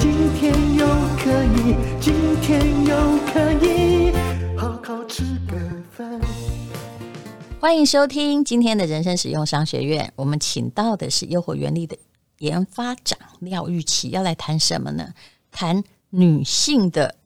今天又可以，今天又可以好好吃个饭。欢迎收听今天的人生使用商学院。我们请到的是诱惑原力的研发长廖玉琪，要来谈什么呢？谈女性的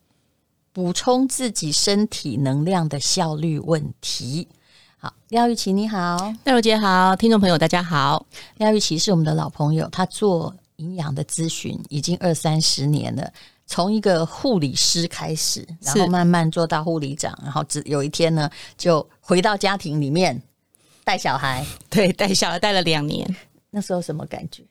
补充自己身体能量的效率问题。好，廖玉琪你好，戴茹姐好，听众朋友大家好。廖玉琪是我们的老朋友，她做营养的咨询已经二三十年了，从一个护理师开始，然后慢慢做到护理长，然后只有一天呢，就回到家庭里面带小孩，对，带小孩带了两年，那时候什么感觉？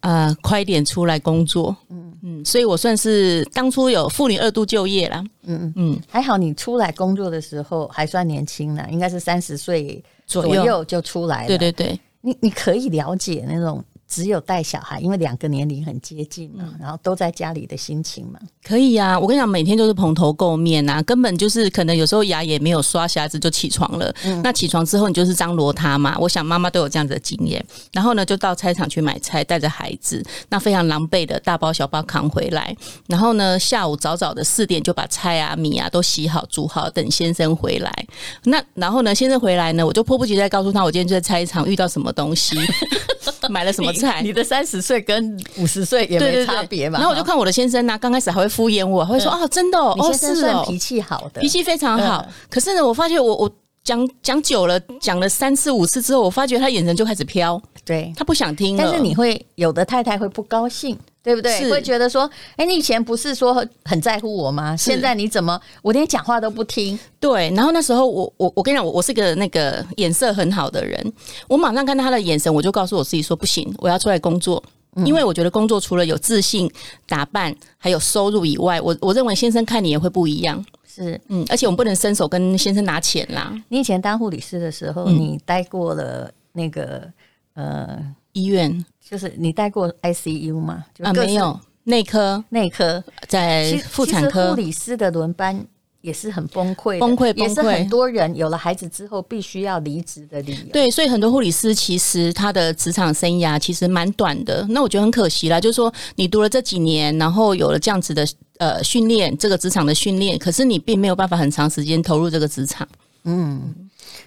呃，快一点出来工作，嗯。嗯，所以我算是当初有妇女二度就业啦，嗯嗯。嗯，还好你出来工作的时候还算年轻呢，应该是三十岁左右。就出来了，对对对，你你可以了解那种。只有带小孩，因为两个年龄很接近嘛，然后都在家里的心情嘛，可以呀、啊。我跟你讲，每天都是蓬头垢面呐、啊，根本就是可能有时候牙也没有刷，下子就起床了。嗯、那起床之后，你就是张罗他嘛。我想妈妈都有这样子的经验。然后呢，就到菜场去买菜，带着孩子，那非常狼狈的大包小包扛回来。然后呢，下午早早的四点就把菜啊米啊都洗好煮好，等先生回来。那然后呢，先生回来呢，我就迫不及待告诉他，我今天就在菜场遇到什么东西，买了什么菜。你的三十岁跟五十岁也没差别嘛？然后我就看我的先生呢、啊，刚开始还会敷衍我，会说啊，真的哦，你先生算脾气好的，脾气非常好。可是呢，我发现我我讲讲久了，讲了三次五次之后，我发觉他眼神就开始飘，对他不想听了。但是你会有的太太会不高兴。对不对？会觉得说，哎，你以前不是说很在乎我吗？现在你怎么我连讲话都不听？对。然后那时候我我我跟你讲，我我是个那个眼色很好的人，我马上看到他的眼神，我就告诉我自己说，不行，我要出来工作，因为我觉得工作除了有自信、打扮，还有收入以外，我我认为先生看你也会不一样。是，嗯，而且我们不能伸手跟先生拿钱啦。你以前当护理师的时候，你待过了那个呃医院。就是你待过 ICU 吗？啊，没有，内科，内科在妇产科。护理师的轮班也是很崩溃，崩溃，崩溃。也是很多人有了孩子之后必须要离职的理由。对，所以很多护理师其实他的职场生涯其实蛮短的。那我觉得很可惜啦，就是说你读了这几年，然后有了这样子的呃训练，这个职场的训练，可是你并没有办法很长时间投入这个职场。嗯，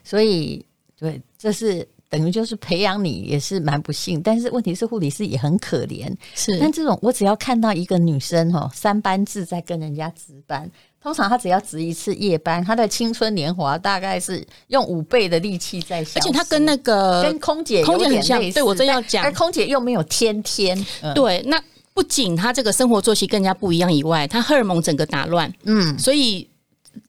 所以对，这是。等于就是培养你也是蛮不幸，但是问题是护理师也很可怜。是，但这种我只要看到一个女生哦三班制在跟人家值班，通常她只要值一次夜班，她的青春年华大概是用五倍的力气在消。而且她跟那个跟空姐空姐很像，对我真要讲，而空姐又没有天天。嗯、对，那不仅他这个生活作息更加不一样以外，他荷尔蒙整个打乱，嗯，所以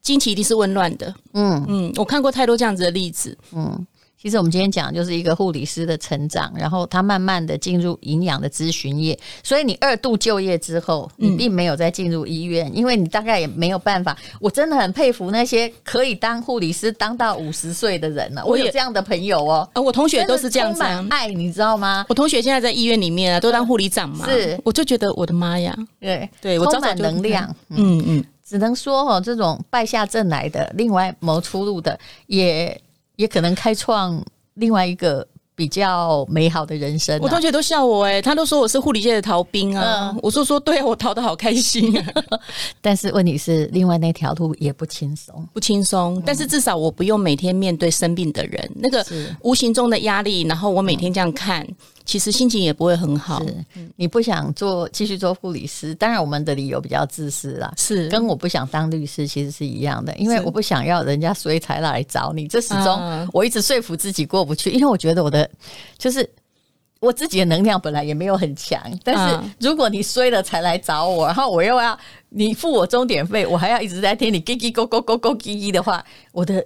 经期一定是紊乱的。嗯嗯，我看过太多这样子的例子，嗯。其实我们今天讲的就是一个护理师的成长，然后他慢慢的进入营养的咨询业。所以你二度就业之后，你并没有再进入医院，嗯、因为你大概也没有办法。我真的很佩服那些可以当护理师当到五十岁的人了。我有这样的朋友哦，呃，我同学都是这样子，爱你知道吗？我同学现在在医院里面啊，都当护理长嘛。是，我就觉得我的妈呀，对对，我充满能量。嗯嗯，只能说哦，这种败下阵来的，另外谋出路的，也也可能开创。另外一个比较美好的人生、啊，我同学都笑我哎、欸，他都说我是护理界的逃兵啊。嗯、我说说对啊，我逃得好开心啊。但是问题是，另外那条路也不轻松，不轻松。但是至少我不用每天面对生病的人，那个无形中的压力，然后我每天这样看。嗯其实心情也不会很好。是，你不想做继续做护理师，当然我们的理由比较自私啦。是，跟我不想当律师其实是一样的，因为我不想要人家所以才来找你。这始终我一直说服自己过不去，因为我觉得我的就是我自己的能量本来也没有很强。但是如果你衰了才来找我，然后我又要你付我钟点费，我还要一直在听你叽叽咕咕咕咕叽叽的话，我的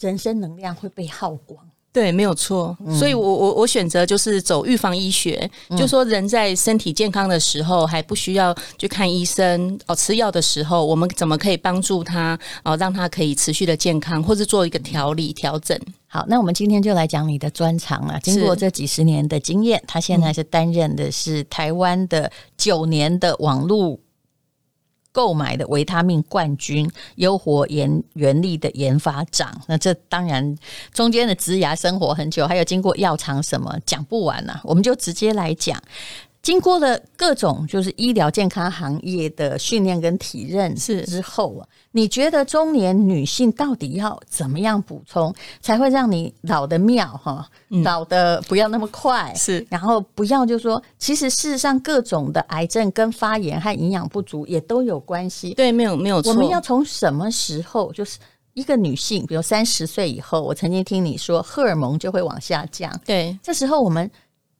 人生能量会被耗光。对，没有错。嗯、所以我我我选择就是走预防医学，嗯、就说人在身体健康的时候还不需要去看医生哦，吃药的时候，我们怎么可以帮助他哦，让他可以持续的健康，或是做一个调理调整。好，那我们今天就来讲你的专长啊。经过这几十年的经验，他现在是担任的是台湾的九年的网络。购买的维他命冠军，优活研原力的研发长，那这当然中间的植牙生活很久，还有经过药厂什么讲不完呐、啊，我们就直接来讲。经过了各种就是医疗健康行业的训练跟体认是之后啊，你觉得中年女性到底要怎么样补充，才会让你老的妙哈？老的不要那么快是，然后不要就说，其实事实上各种的癌症跟发炎和营养不足也都有关系。对，没有没有错。我们要从什么时候，就是一个女性，比如三十岁以后，我曾经听你说荷尔蒙就会往下降。对，这时候我们。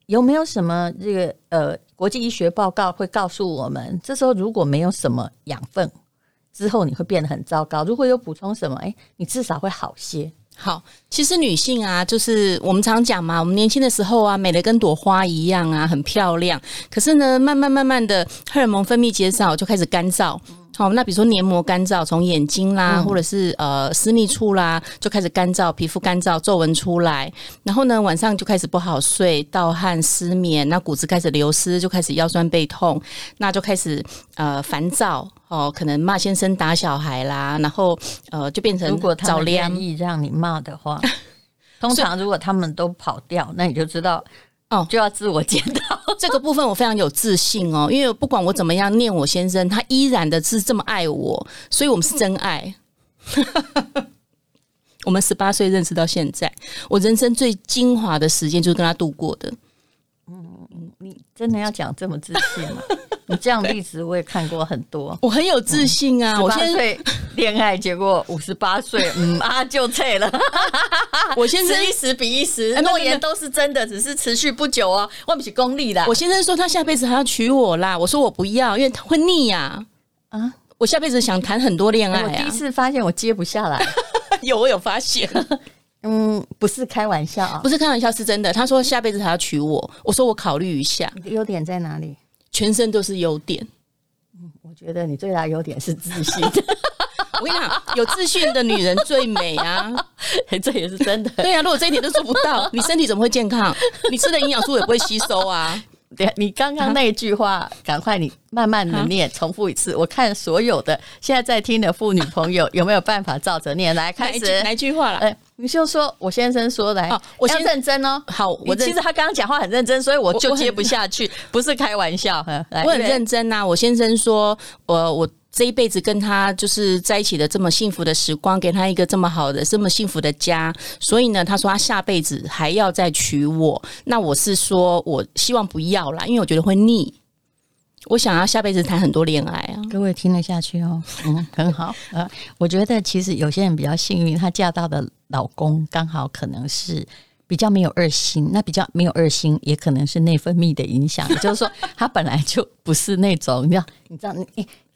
有没有什么这个呃国际医学报告会告诉我们，这时候如果没有什么养分，之后你会变得很糟糕。如果有补充什么，哎，你至少会好些。好，其实女性啊，就是我们常讲嘛，我们年轻的时候啊，美得跟朵花一样啊，很漂亮。可是呢，慢慢慢慢的，荷尔蒙分泌减少，就开始干燥。好，那比如说黏膜干燥，从眼睛啦，或者是呃私密处啦，就开始干燥，皮肤干燥，皱纹出来，然后呢，晚上就开始不好睡，盗汗、失眠，那骨质开始流失，就开始腰酸背痛，那就开始呃烦躁哦，可能骂先生、打小孩啦，然后呃就变成如果他们愿意让你骂的话，通常如果他们都跑掉，那你就知道。哦，就要自我检讨 这个部分，我非常有自信哦，因为不管我怎么样念我先生，他依然的是这么爱我，所以我们是真爱。我们十八岁认识到现在，我人生最精华的时间就是跟他度过的。嗯，你真的要讲这么自信吗？你这样的例子我也看过很多，我很有自信啊！我现在恋爱结果五十八岁，嗯 啊就退了。我先生一时比一时，诺言都是真的，只是持续不久哦。我不是功利的。我先生说他下辈子还要娶我啦，我说我不要，因为他会腻呀。啊，我下辈子想谈很多恋爱。我第一次发现我接不下来，有我有发现。嗯，不是开玩笑啊，不是开玩笑，是真的。他说下辈子还要娶我，我说我考虑一下。优点在哪里？全身都是优点。嗯，我觉得你最大优点是自信。我跟你讲，有自信的女人最美啊，这也是真的。对啊，如果这一点都做不到，你身体怎么会健康？你吃的营养素也不会吸收啊。对，你刚刚那一句话，赶快你慢慢的念，重复一次。我看所有的现在在听的妇女朋友有没有办法照着念来开始？哪一句话了？哎，你就说我先生说来，我先认真哦。好，我其实他刚刚讲话很认真，所以我就接不下去，不是开玩笑。我很认真呐。我先生说，我我。这一辈子跟他就是在一起的这么幸福的时光，给他一个这么好的、这么幸福的家，所以呢，他说他下辈子还要再娶我。那我是说，我希望不要啦，因为我觉得会腻。我想要下辈子谈很多恋爱啊，各位听得下去哦，嗯，很好啊。我觉得其实有些人比较幸运，她嫁到的老公刚好可能是。比较没有二心，那比较没有二心，也可能是内分泌的影响。就是说，他本来就不是那种，你知道，你知道，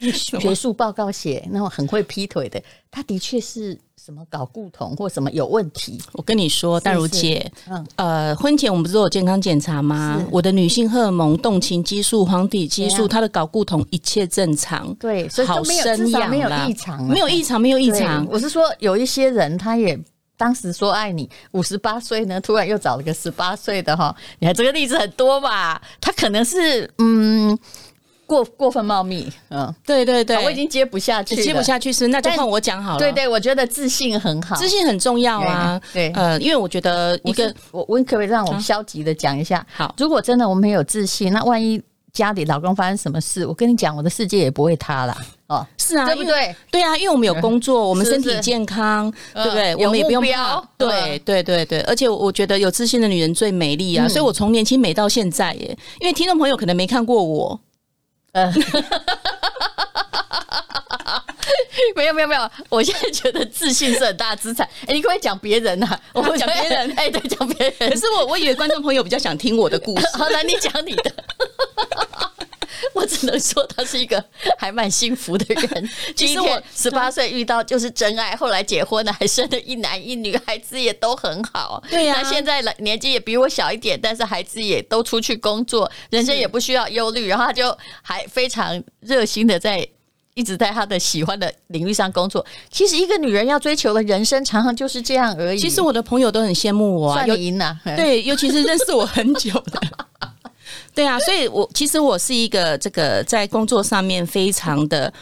你学术报告写那种很会劈腿的，他的确是什么搞固酮或什么有问题。我跟你说，淡如姐，嗯，呃，婚前我们不是都有健康检查吗？我的女性荷尔蒙、动情激素、黄体激素，她的睾固酮一切正常，对，所以都没有至少没有异常，没有异常，没有异常。我是说，有一些人他也。当时说爱你，五十八岁呢，突然又找了个十八岁的哈，你看这个例子很多吧？他可能是嗯过过分茂密，嗯，对对对，我已经接不下去，接不下去是那就换我讲好了。对对，我觉得自信很好，自信很重要啊。对，呃，因为我觉得一个我我可不可以让我们消极的讲一下？好，如果真的我们没有自信，那万一家里老公发生什么事，我跟你讲，我的世界也不会塌了。哦，是啊，对不对？对啊，因为我们有工作，我们身体健康，对不对？我们也不用怕。对对对对，而且我觉得有自信的女人最美丽啊！所以我从年轻美到现在耶。因为听众朋友可能没看过我，呃，没有没有没有，我现在觉得自信是很大资产。哎，你可不可以讲别人呐？我讲别人，哎，对，讲别人。可是我我以为观众朋友比较想听我的故事，好，那你讲你的。我只能说他是一个还蛮幸福的人。其实我十八岁遇到就是真爱，后来结婚了，还生了一男一女，孩子也都很好。对呀、啊，那现在年纪也比我小一点，但是孩子也都出去工作，人生也不需要忧虑。然后他就还非常热心的在一直在他的喜欢的领域上工作。其实一个女人要追求的人生，常常就是这样而已。其实我的朋友都很羡慕我、啊，有赢了。对，尤其是认识我很久的。对啊，所以我其实我是一个这个在工作上面非常的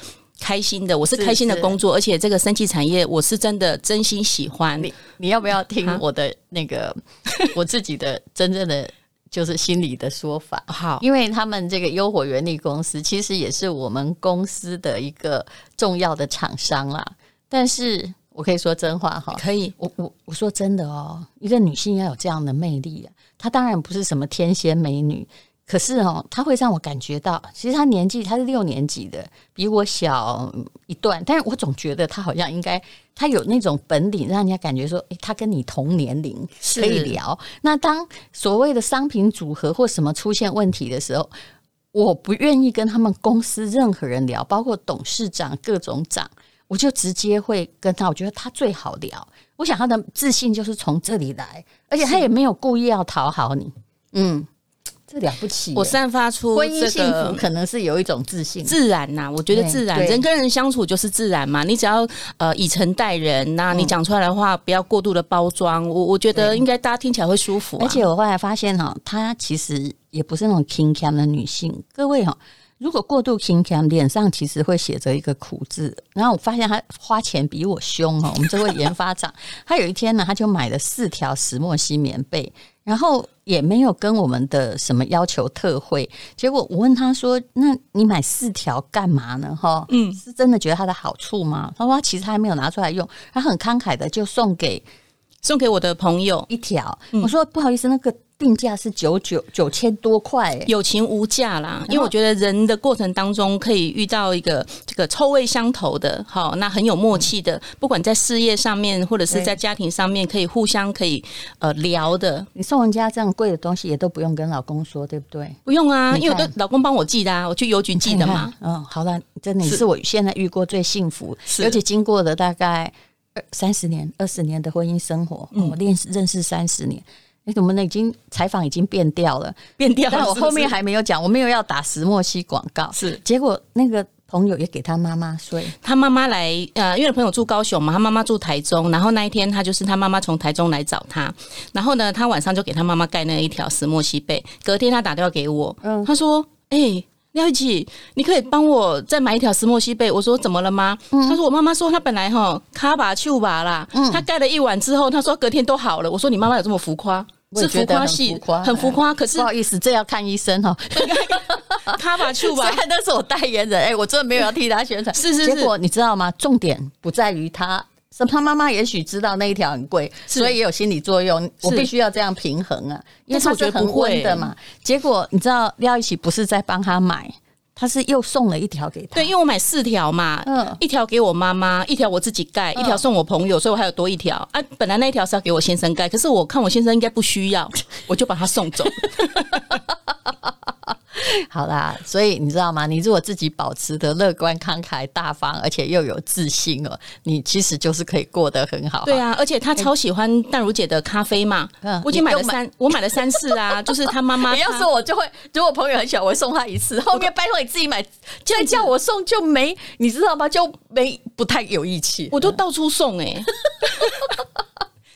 开心的，我是开心的工作，而且这个生技产业我是真的真心喜欢。你你要不要听我的那个 我自己的真正的就是心里的说法？好，因为他们这个优火原力公司其实也是我们公司的一个重要的厂商啦。但是我可以说真话哈，可以，我我我说真的哦，一个女性要有这样的魅力啊，她当然不是什么天仙美女。可是哦，他会让我感觉到，其实他年纪他是六年级的，比我小一段，但是我总觉得他好像应该，他有那种本领，让人家感觉说，诶，他跟你同年龄可以聊。那当所谓的商品组合或什么出现问题的时候，我不愿意跟他们公司任何人聊，包括董事长、各种长，我就直接会跟他，我觉得他最好聊。我想他的自信就是从这里来，而且他也没有故意要讨好你，嗯。这了不起！我散发出婚姻幸福，可能是有一种自信，自然呐、啊。我觉得自然，人跟人相处就是自然嘛。你只要呃以诚待人，那你讲出来的话不要过度的包装。我我觉得应该大家听起来会舒服、啊。而且我后来发现哈，她其实也不是那种轻佻的女性。各位哈，如果过度轻佻，脸上其实会写着一个苦字。然后我发现她花钱比我凶哈。我们这位研发长，他有一天呢，他就买了四条石墨烯棉被。然后也没有跟我们的什么要求特惠，结果我问他说：“那你买四条干嘛呢？”哈，嗯，是真的觉得它的好处吗？他说其实他还没有拿出来用，他很慷慨的就送给送给我的朋友一条。我说不好意思，那个。定价是九九九千多块，友情无价啦。因为我觉得人的过程当中可以遇到一个这个臭味相投的，好，那很有默契的，不管在事业上面或者是在家庭上面，可以互相可以呃聊的。你送人家这样贵的东西，也都不用跟老公说，对不对？不用啊，因为我的老公帮我寄的啊，我去邮局寄的嘛。嗯，好了，真的你是我现在遇过最幸福，而且经过了大概二三十年、二十年的婚姻生活，我认识认识三十年。你怎么呢？已经采访已经变调了，变调。但我后面还没有讲，我没有要打石墨烯广告。是，结果那个朋友也给他妈妈睡，他妈妈来，呃，因为朋友住高雄嘛，他妈妈住台中，然后那一天他就是他妈妈从台中来找他，然后呢，他晚上就给他妈妈盖那一条石墨烯被。隔天他打电话给我，嗯，他说：“哎、欸，廖一起，你可以帮我再买一条石墨烯被。”我说：“怎么了吗？”嗯、他说：“我妈妈说她本来哈卡把丘把啦，嗯，她盖了一晚之后，她说隔天都好了。”我说：“你妈妈有这么浮夸？”是浮夸系，很浮夸。可是不好意思，这要看医生哈。卡巴丘吧，虽然那是我代言人，哎，我真的没有要替他宣传。是是是，结果你知道吗？重点不在于他，是他妈妈也许知道那一条很贵，所以也有心理作用。我必须要这样平衡啊，因为他是很温的嘛。结果你知道廖一起不是在帮他买。他是又送了一条给他，对，因为我买四条嘛，嗯，一条给我妈妈，一条我自己盖，一条送我朋友，所以我还有多一条啊。本来那一条是要给我先生盖，可是我看我先生应该不需要，我就把它送走。好啦，所以你知道吗？你如果自己保持的乐观、慷慨、大方，而且又有自信哦，你其实就是可以过得很好。对啊，而且他超喜欢淡如姐的咖啡嘛，嗯，我已经买了三，我买了三次啊，就是他妈妈。你要是我就会，如果朋友很小，我会送他一次。后面拜托你自己买，再叫我送就没，你知道吗？就没不太有义气。我都到处送哎、欸。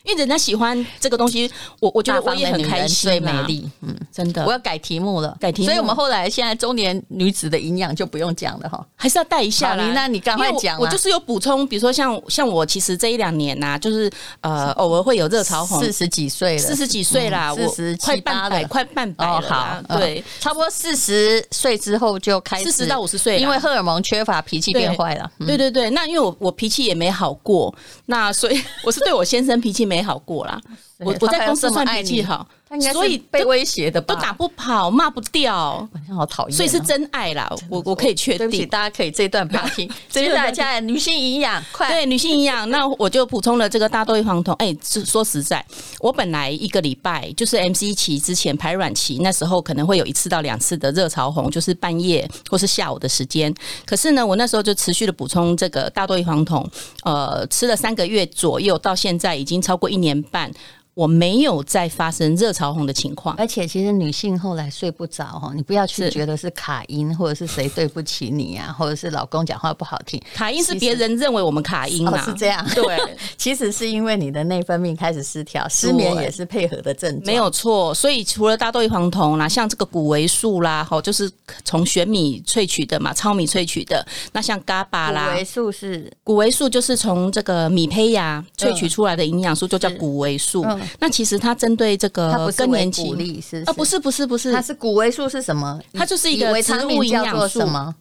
因为人家喜欢这个东西，我我觉得我也很开心。最美丽，嗯，真的。我要改题目了，改题目。所以我们后来现在中年女子的营养就不用讲了哈，还是要带一下啦。那你赶快讲。我就是有补充，比如说像像我，其实这一两年呐，就是呃，偶尔会有热潮红。四十几岁了，四十几岁啦，我快半百，快半百了。好，对，差不多四十岁之后就开始，四十到五十岁，因为荷尔蒙缺乏，脾气变坏了。对对对，那因为我我脾气也没好过，那所以 我是对我先生脾气没好过啦。我我在公司算脾气好，所以被威胁的都打不跑，骂不掉，好讨厌。所以是真爱啦，我我可以确定。对不起，大家可以这一段不要听。接下来，下来女性营养，快对女性营养，那我就补充了这个大豆异黄酮。哎，说实在，我本来一个礼拜就是 MC 期之前排卵期，那时候可能会有一次到两次的热潮红，就是半夜或是下午的时间。可是呢，我那时候就持续的补充这个大豆异黄酮，呃，吃了三个月左右，到现在已经超过一年半。我没有再发生热潮红的情况，而且其实女性后来睡不着哈，你不要去觉得是卡音或者是谁对不起你啊，或者是老公讲话不好听，卡音是别人认为我们卡音嘛，是这样。对，其实是因为你的内分泌开始失调，失眠也是配合的症状，没有错。所以除了大豆异黄酮啦，像这个谷维素啦，哈，就是从玄米萃取的嘛，糙米萃取的。那像 GABA 啦，谷维素是谷维素，就是从这个米胚芽萃取出来的营养素，就叫谷维素。那其实它针对这个更年期是啊，不是不是不是，它是谷维素是什么？它就是一个植物营养素吗？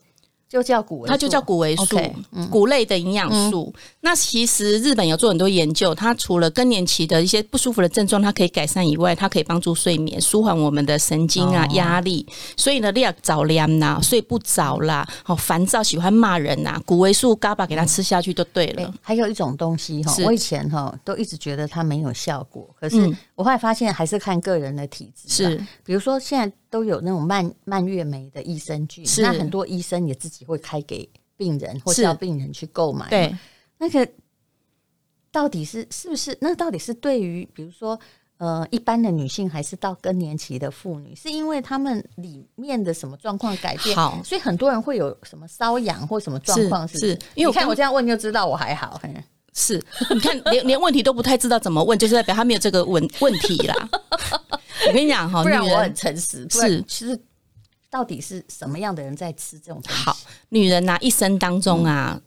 就叫谷，它就叫谷维素，谷类的营养素。那其实日本有做很多研究，它除了更年期的一些不舒服的症状，它可以改善以外，它可以帮助睡眠，舒缓我们的神经啊压力。所以呢，你要早凉呐，睡不着啦，好烦躁，喜欢骂人呐，谷维素嘎巴给它吃下去就对了。还有一种东西哈，我以前哈都一直觉得它没有效果，可是我后来发现还是看个人的体质。是，比如说现在。都有那种蔓蔓越莓的益生菌，那很多医生也自己会开给病人，或者叫病人去购买。对，那个到底是是不是？那到底是对于比如说呃一般的女性，还是到更年期的妇女？是因为他们里面的什么状况改变？好，所以很多人会有什么瘙痒或什么状况？是，是，是因为我看我这样问就知道我还好。是，你看连连问题都不太知道怎么问，就是代表他没有这个问 问题啦。我跟你讲哈，不然我很诚实。是，其实到底是什么样的人在吃这种？好，女人呐、啊，一生当中啊。嗯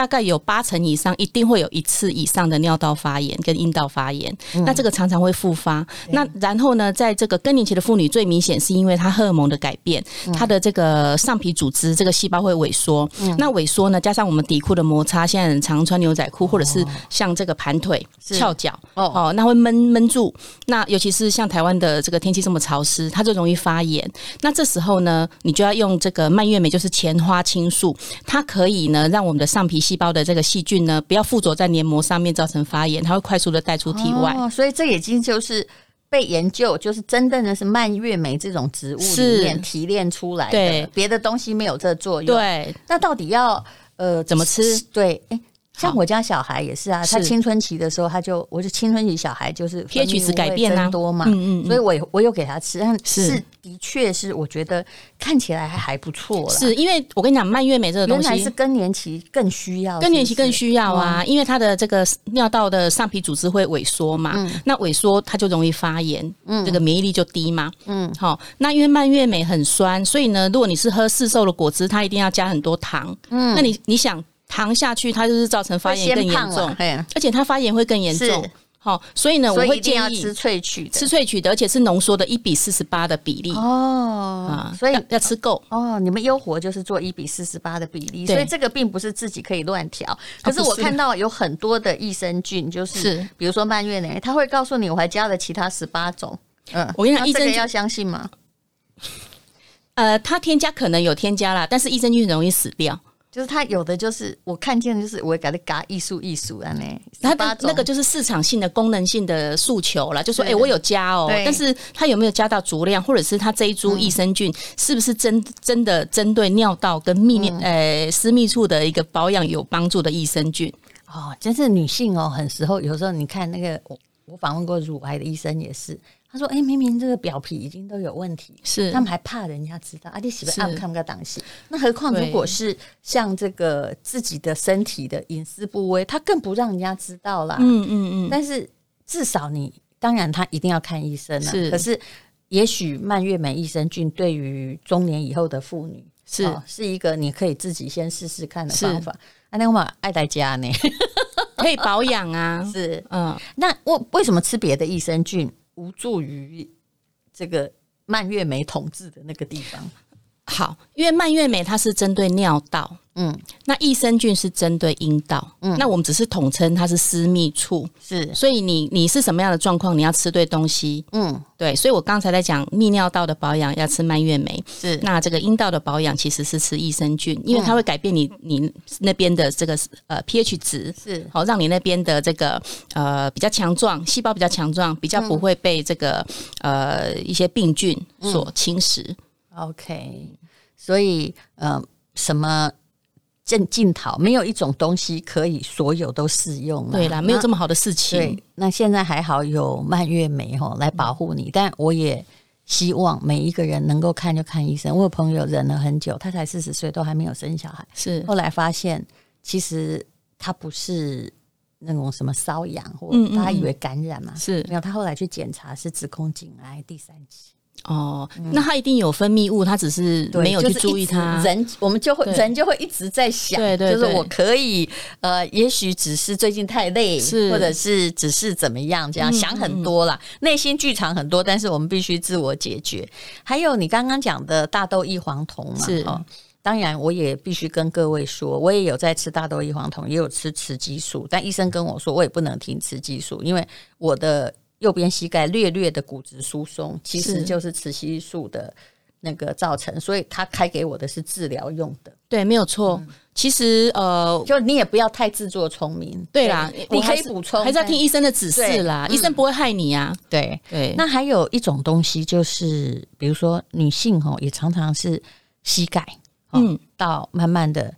大概有八成以上，一定会有一次以上的尿道发炎跟阴道发炎，嗯、那这个常常会复发。对那然后呢，在这个更年期的妇女，最明显是因为她荷尔蒙的改变，嗯、她的这个上皮组织这个细胞会萎缩。嗯、那萎缩呢，加上我们底裤的摩擦，现在人常穿牛仔裤，或者是像这个盘腿、翘脚哦，哦，那会闷闷住。那尤其是像台湾的这个天气这么潮湿，它就容易发炎。那这时候呢，你就要用这个蔓越莓，就是前花青素，它可以呢让我们的上皮。细胞的这个细菌呢，不要附着在黏膜上面造成发炎，它会快速的带出体外。哦，所以这已经就是被研究，就是真正的是蔓越莓这种植物里面提炼出来的，别的东西没有这作用。对，那到底要呃怎么吃？对，诶像我家小孩也是啊，他青春期的时候，他就我是青春期小孩就是 pH 值改变啊。多嘛，嗯嗯，所以我我有给他吃，但是。的确是我觉得看起来还还不错了。是因为我跟你讲，蔓越莓这个东西，原来是更年期更需要，更年期更需要啊，因为它的这个尿道的上皮组织会萎缩嘛，那萎缩它就容易发炎，嗯，这个免疫力就低嘛，嗯，好，那因为蔓越莓很酸，所以呢，如果你是喝市售的果汁，它一定要加很多糖，嗯，那你你想。糖下去，它就是造成发炎更严重，而且它发炎会更严重。好，所以呢，我会建议吃萃取的，吃萃取的，而且是浓缩的，一比四十八的比例。哦，啊，所以要吃够。哦，你们优活就是做一比四十八的比例，所以这个并不是自己可以乱调。可是我看到有很多的益生菌，就是比如说蔓越莓，他会告诉你我还加了其他十八种。嗯，我跟你讲，益生菌要相信吗？呃，它添加可能有添加啦，但是益生菌很容易死掉。就是它有的就是我看见的就是我会给它嘎艺术艺术啊，呢，它那个就是市场性的功能性的诉求了，就说哎、欸、我有加哦，对但是它有没有加到足量，或者是它这一株益生菌是不是真真的针对尿道跟泌尿呃私密处的一个保养有帮助的益生菌？哦，真是女性哦，很时候有时候你看那个我我访问过乳癌的医生也是。他说：“哎、欸，明明这个表皮已经都有问题，是他们还怕人家知道，啊，你喜欢按看不看档戏？那何况如果是像这个自己的身体的隐私部位，他更不让人家知道啦。嗯嗯嗯。但是至少你，当然他一定要看医生了。是，可是也许蔓越莓益生菌对于中年以后的妇女是、哦、是一个你可以自己先试试看的方法。啊，那我们爱在家呢，可以保养啊。是，嗯。那我为什么吃别的益生菌？”无助于这个蔓越莓统治的那个地方。好，因为蔓越莓它是针对尿道，嗯，那益生菌是针对阴道，嗯，那我们只是统称它是私密处，是，所以你你是什么样的状况，你要吃对东西，嗯，对，所以我刚才在讲泌尿道的保养要吃蔓越莓，是，那这个阴道的保养其实是吃益生菌，因为它会改变你你那边的这个呃 pH 值，是，好让你那边的这个呃比较强壮，细胞比较强壮，比较不会被这个呃一些病菌所侵蚀。嗯、OK，所以呃什么？正镜头没有一种东西可以所有都适用，对啦，没有这么好的事情。对，那现在还好有蔓越莓吼来保护你，但我也希望每一个人能够看就看医生。我有朋友忍了很久，他才四十岁都还没有生小孩，是后来发现其实他不是那种什么瘙痒，或他以为感染嘛，是没有，他后来去检查是子宫颈癌第三期。哦，那他一定有分泌物，他只是没有去注意它。人我们就会人就会一直在想，对对，就是我可以呃，也许只是最近太累，是或者是只是怎么样，这样想很多啦，内心剧场很多，但是我们必须自我解决。还有你刚刚讲的大豆异黄酮嘛，是哦，当然我也必须跟各位说，我也有在吃大豆异黄酮，也有吃雌激素，但医生跟我说，我也不能停雌激素，因为我的。右边膝盖略略的骨质疏松，其实就是雌激素的那个造成，所以他开给我的是治疗用的。对，没有错。嗯、其实呃，就你也不要太自作聪明。对啦，你可以补充，还是要听医生的指示啦。医生不会害你啊。对对。对，那还有一种东西，就是比如说女性哈，也常常是膝盖，嗯，到慢慢的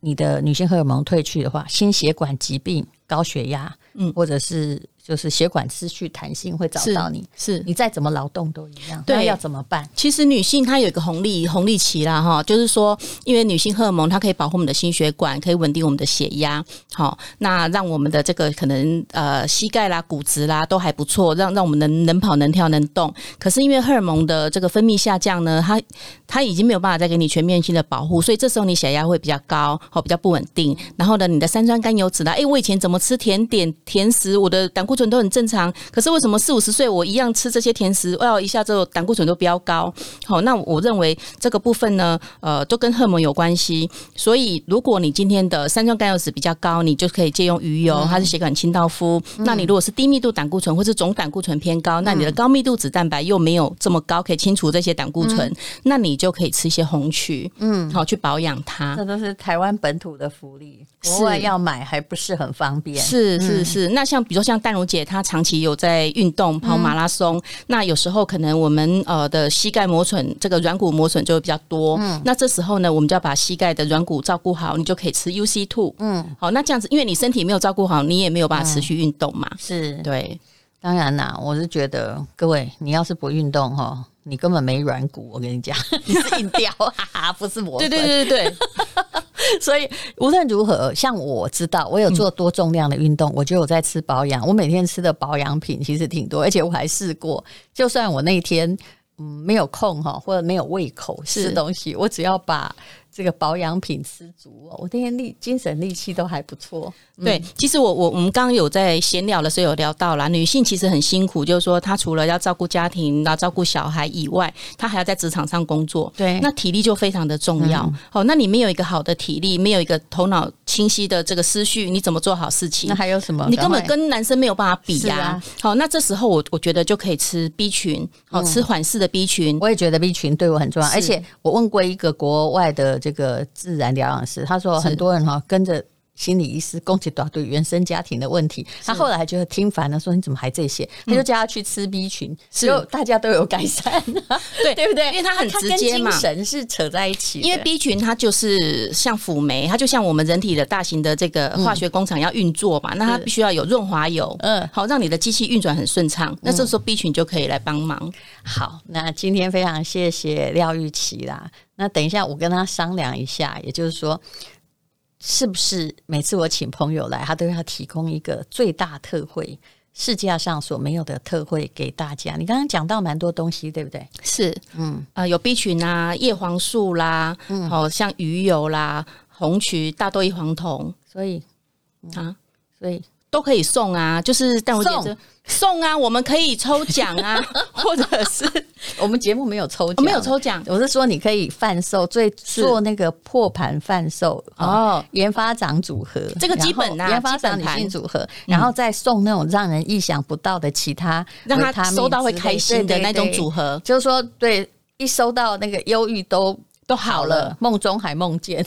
你的女性荷尔蒙退去的话，心血管疾病、高血压，嗯，或者是。就是血管失去弹性会找到你，是，是你再怎么劳动都一样。对，要怎么办？其实女性她有一个红利红利期啦，哈，就是说，因为女性荷尔蒙它可以保护我们的心血管，可以稳定我们的血压，好，那让我们的这个可能呃膝盖啦、骨质啦都还不错，让让我们能能跑、能跳、能动。可是因为荷尔蒙的这个分泌下降呢，它它已经没有办法再给你全面性的保护，所以这时候你血压会比较高，好，比较不稳定。然后呢，你的三酸甘油脂啦，哎，我以前怎么吃甜点甜食，我的胆固醇都很正常，可是为什么四五十岁我一样吃这些甜食，哇，一下子胆固醇都飙高？好，那我认为这个部分呢，呃，都跟荷尔蒙有关系。所以，如果你今天的三酸甘油酯比较高，你就可以借用鱼油，它是血管清道夫。嗯、那你如果是低密度胆固醇或是总胆固醇偏高，那你的高密度脂蛋白又没有这么高，可以清除这些胆固醇，嗯、那你就可以吃一些红曲，嗯，好去保养它。这都是台湾本土的福利，国外要买还不是很方便。是是是，那像比如说像淡如姐她。长期有在运动跑马拉松，嗯、那有时候可能我们呃的膝盖磨损，这个软骨磨损就会比较多。嗯，那这时候呢，我们就要把膝盖的软骨照顾好，你就可以吃 UC Two。嗯，好，那这样子，因为你身体没有照顾好，你也没有办法持续运动嘛。嗯、是对，当然啦，我是觉得各位，你要是不运动哈，你根本没软骨。我跟你讲，你是硬雕，哈哈，不是磨损。对对对对对。所以无论如何，像我知道我有做多重量的运动，嗯、我就有在吃保养。我每天吃的保养品其实挺多，而且我还试过，就算我那天嗯没有空哈，或者没有胃口吃东西，我只要把。这个保养品吃足哦，我那天力精神力气都还不错。嗯、对，其实我我我们刚刚有在闲聊的时候有聊到啦，女性其实很辛苦，就是说她除了要照顾家庭，然后照顾小孩以外，她还要在职场上工作。对，那体力就非常的重要。嗯、哦，那你没有一个好的体力，没有一个头脑清晰的这个思绪，你怎么做好事情？那还有什么？你根本跟男生没有办法比呀、啊。啊、好，那这时候我我觉得就可以吃 B 群，好、嗯、吃缓释的 B 群。我也觉得 B 群对我很重要，而且我问过一个国外的这个自然疗养师，他说很多人哈跟着。心理医师攻击到对原生家庭的问题，他后来还觉得听烦了，说你怎么还这些？他就叫他去吃 B 群，就大家都有改善，对对不对？因为他很直接嘛，神是扯在一起。因为 B 群它就是像辅酶，它就像我们人体的大型的这个化学工厂要运作嘛，那它必须要有润滑油，嗯，好让你的机器运转很顺畅。那这时候 B 群就可以来帮忙。好，那今天非常谢谢廖玉琪啦。那等一下我跟他商量一下，也就是说。是不是每次我请朋友来，他都要提供一个最大特惠，世界上所没有的特惠给大家？你刚刚讲到蛮多东西，对不对？是，嗯，呃，有 B 群啊，叶黄素啦，嗯，好像鱼油啦，红曲、大豆异黄酮，所以、嗯、啊，所以都可以送啊，就是但我觉得。送啊，我们可以抽奖啊，或者是 我们节目没有抽奖，没有抽奖。我是说，你可以贩售，最做那个破盘贩售哦，研发长组合，这个基本啊，研发长女性组合，然后再送那种让人意想不到的其他，让他收到会开心的那种组合。就是说，对，一收到那个忧郁都都好了，梦中还梦见，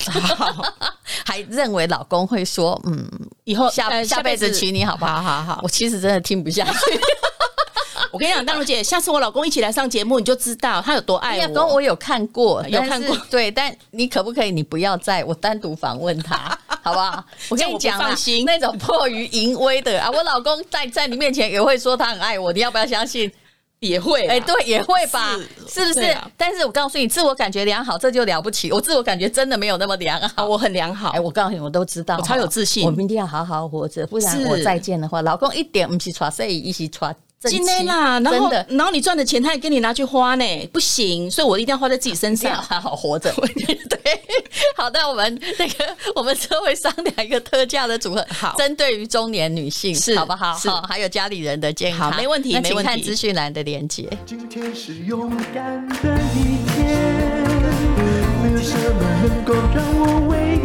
还认为老公会说，嗯，以后下下辈子娶你好不好？好好好，我其实真的听不下去。我跟你讲，大如姐，下次我老公一起来上节目，你就知道他有多爱我。老公，我有看过，有看过，对，但你可不可以，你不要在我单独访问他，好不好？我跟你讲，放心，那种迫于淫威的啊，我老公在在你面前也会说他很爱我，你要不要相信？也会，哎，对，也会吧，是不是？但是我告诉你，自我感觉良好，这就了不起。我自我感觉真的没有那么良好，我很良好。哎，我告诉你，我都知道，我超有自信。我们一定要好好活着，不然我再见的话，老公一点不是耍帅，一起耍。今天啦，然后然后你赚的钱他也给你拿去花呢，不行，所以我一定要花在自己身上，好好活着。对，好，的我们那个我们稍微商量一个特价的组合，好，针对于中年女性，是好不好？好，还有家里人的健康，没问题，没问题。看资讯栏的连接。今天是勇敢的一天，没有什么能够让我为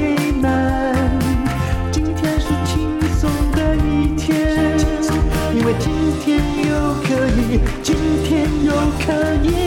今天又可以